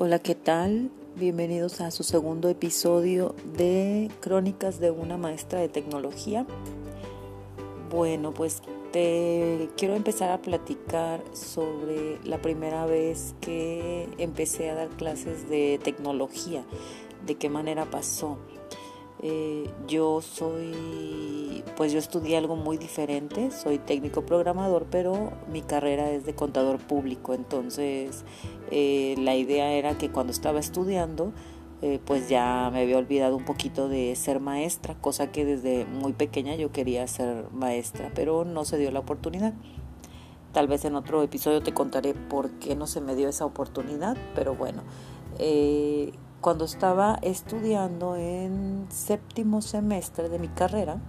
Hola, ¿qué tal? Bienvenidos a su segundo episodio de Crónicas de una maestra de tecnología. Bueno, pues te quiero empezar a platicar sobre la primera vez que empecé a dar clases de tecnología, de qué manera pasó. Eh, yo soy, pues yo estudié algo muy diferente, soy técnico programador, pero mi carrera es de contador público, entonces eh, la idea era que cuando estaba estudiando, eh, pues ya me había olvidado un poquito de ser maestra, cosa que desde muy pequeña yo quería ser maestra, pero no se dio la oportunidad. Tal vez en otro episodio te contaré por qué no se me dio esa oportunidad, pero bueno, cuando estaba estudiando en séptimo semestre de mi carrera,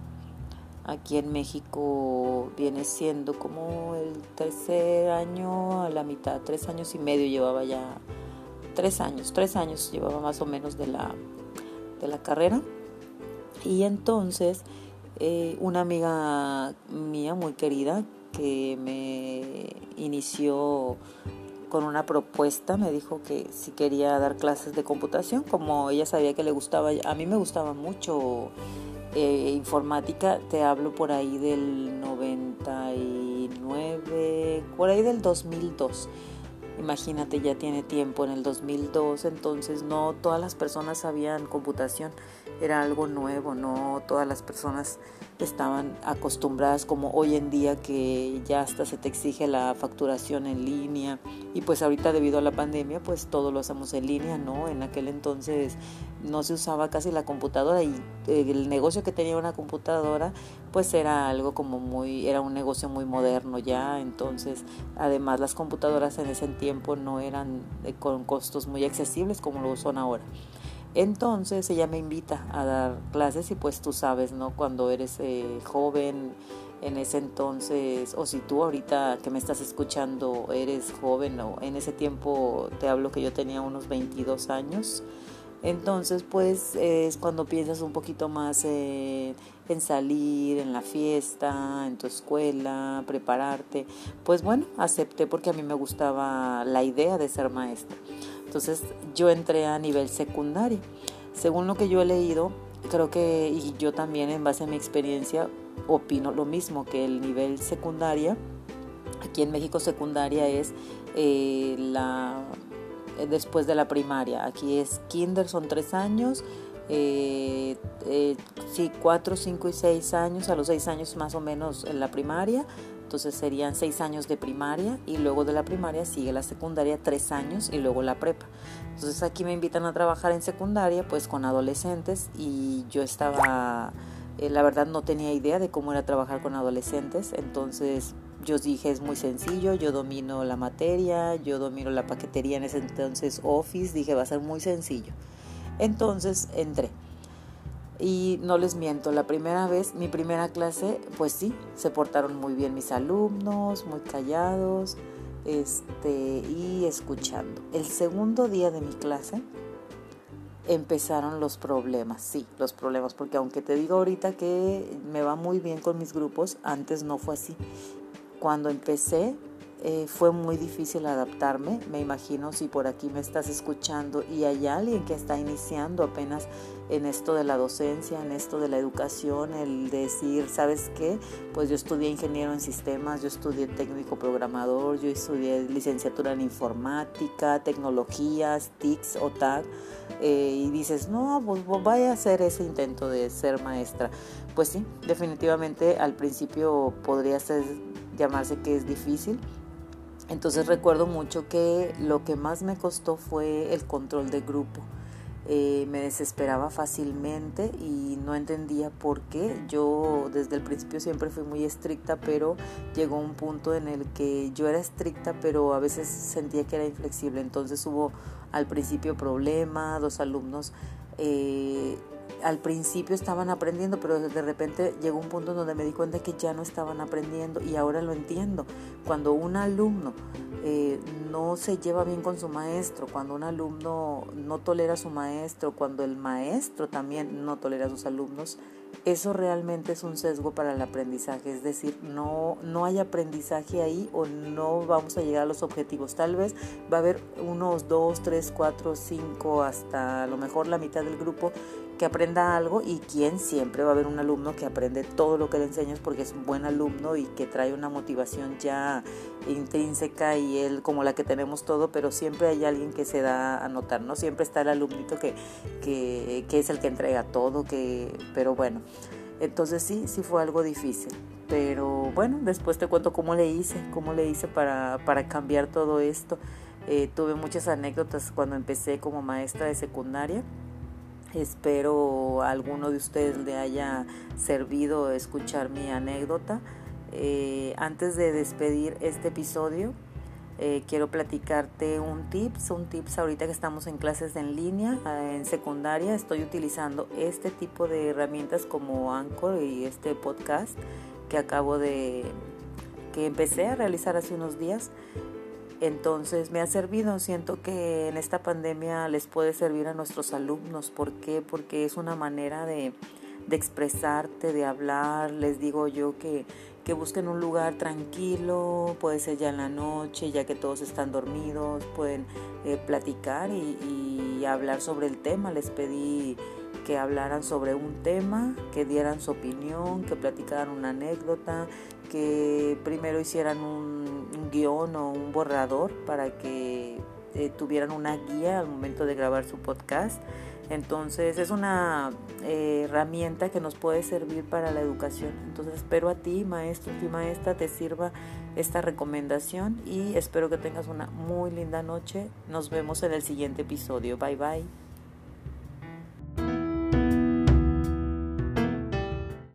aquí en México viene siendo como el tercer año a la mitad, tres años y medio llevaba ya, tres años, tres años llevaba más o menos de la, de la carrera. Y entonces eh, una amiga mía muy querida que me inició con una propuesta, me dijo que si quería dar clases de computación, como ella sabía que le gustaba, a mí me gustaba mucho eh, informática, te hablo por ahí del 99, por ahí del 2002. Imagínate, ya tiene tiempo en el 2002, entonces no todas las personas sabían computación, era algo nuevo, no todas las personas estaban acostumbradas como hoy en día que ya hasta se te exige la facturación en línea y pues ahorita debido a la pandemia pues todo lo hacemos en línea, ¿no? En aquel entonces no se usaba casi la computadora y eh, el negocio que tenía una computadora pues era algo como muy, era un negocio muy moderno ya, entonces además las computadoras en ese tiempo no eran eh, con costos muy accesibles como lo son ahora. Entonces ella me invita a dar clases y pues tú sabes, ¿no? Cuando eres eh, joven en ese entonces, o si tú ahorita que me estás escuchando eres joven o en ese tiempo te hablo que yo tenía unos 22 años, entonces pues es cuando piensas un poquito más en salir, en la fiesta, en tu escuela, prepararte. Pues bueno, acepté porque a mí me gustaba la idea de ser maestra. Entonces yo entré a nivel secundario. Según lo que yo he leído, creo que, y yo también en base a mi experiencia, opino lo mismo, que el nivel secundaria, aquí en México secundaria es eh, la eh, después de la primaria. Aquí es kinder, son tres años. Eh, sí, cuatro, cinco y seis años, a los seis años más o menos en la primaria, entonces serían seis años de primaria y luego de la primaria sigue la secundaria, tres años y luego la prepa. Entonces aquí me invitan a trabajar en secundaria pues con adolescentes y yo estaba, eh, la verdad no tenía idea de cómo era trabajar con adolescentes. Entonces yo dije es muy sencillo, yo domino la materia, yo domino la paquetería en ese entonces Office, dije va a ser muy sencillo. Entonces entré. Y no les miento, la primera vez, mi primera clase, pues sí, se portaron muy bien mis alumnos, muy callados, este, y escuchando. El segundo día de mi clase empezaron los problemas, sí, los problemas, porque aunque te digo ahorita que me va muy bien con mis grupos, antes no fue así. Cuando empecé, eh, fue muy difícil adaptarme. Me imagino si por aquí me estás escuchando y hay alguien que está iniciando apenas en esto de la docencia, en esto de la educación, el decir, ¿sabes qué? Pues yo estudié ingeniero en sistemas, yo estudié técnico programador, yo estudié licenciatura en informática, tecnologías, TICS o TAC. Eh, y dices, no, pues, pues vaya a hacer ese intento de ser maestra. Pues sí, definitivamente al principio podría ser, llamarse que es difícil, entonces recuerdo mucho que lo que más me costó fue el control de grupo. Eh, me desesperaba fácilmente y no entendía por qué. Yo desde el principio siempre fui muy estricta, pero llegó un punto en el que yo era estricta, pero a veces sentía que era inflexible. Entonces hubo al principio problemas, dos alumnos eh, al principio estaban aprendiendo, pero de repente llegó un punto donde me di cuenta que ya no estaban aprendiendo y ahora lo entiendo. Cuando un alumno eh, no se lleva bien con su maestro, cuando un alumno no tolera a su maestro, cuando el maestro también no tolera a sus alumnos, eso realmente es un sesgo para el aprendizaje, es decir, no, no hay aprendizaje ahí o no vamos a llegar a los objetivos. Tal vez va a haber unos dos, tres, cuatro, cinco, hasta a lo mejor la mitad del grupo que aprenda algo y quien siempre va a haber un alumno que aprende todo lo que le enseñas porque es un buen alumno y que trae una motivación ya intrínseca y él como la que tenemos todo, pero siempre hay alguien que se da a notar, ¿no? Siempre está el alumnito que, que, que es el que entrega todo, que, pero bueno, entonces sí, sí fue algo difícil. Pero bueno, después te cuento cómo le hice, cómo le hice para, para cambiar todo esto. Eh, tuve muchas anécdotas cuando empecé como maestra de secundaria Espero a alguno de ustedes le haya servido escuchar mi anécdota. Eh, antes de despedir este episodio, eh, quiero platicarte un tips, un tips ahorita que estamos en clases en línea, eh, en secundaria, estoy utilizando este tipo de herramientas como Anchor y este podcast que acabo de, que empecé a realizar hace unos días. Entonces me ha servido, siento que en esta pandemia les puede servir a nuestros alumnos. ¿Por qué? Porque es una manera de, expresarte, de hablar. Les digo yo que, que busquen un lugar tranquilo, puede ser ya en la noche, ya que todos están dormidos, pueden eh, platicar y, y hablar sobre el tema. Les pedí que hablaran sobre un tema, que dieran su opinión, que platicaran una anécdota, que primero hicieran un guion o un borrador para que eh, tuvieran una guía al momento de grabar su podcast. Entonces es una eh, herramienta que nos puede servir para la educación. Entonces espero a ti, maestro y maestra, te sirva esta recomendación y espero que tengas una muy linda noche. Nos vemos en el siguiente episodio. Bye bye.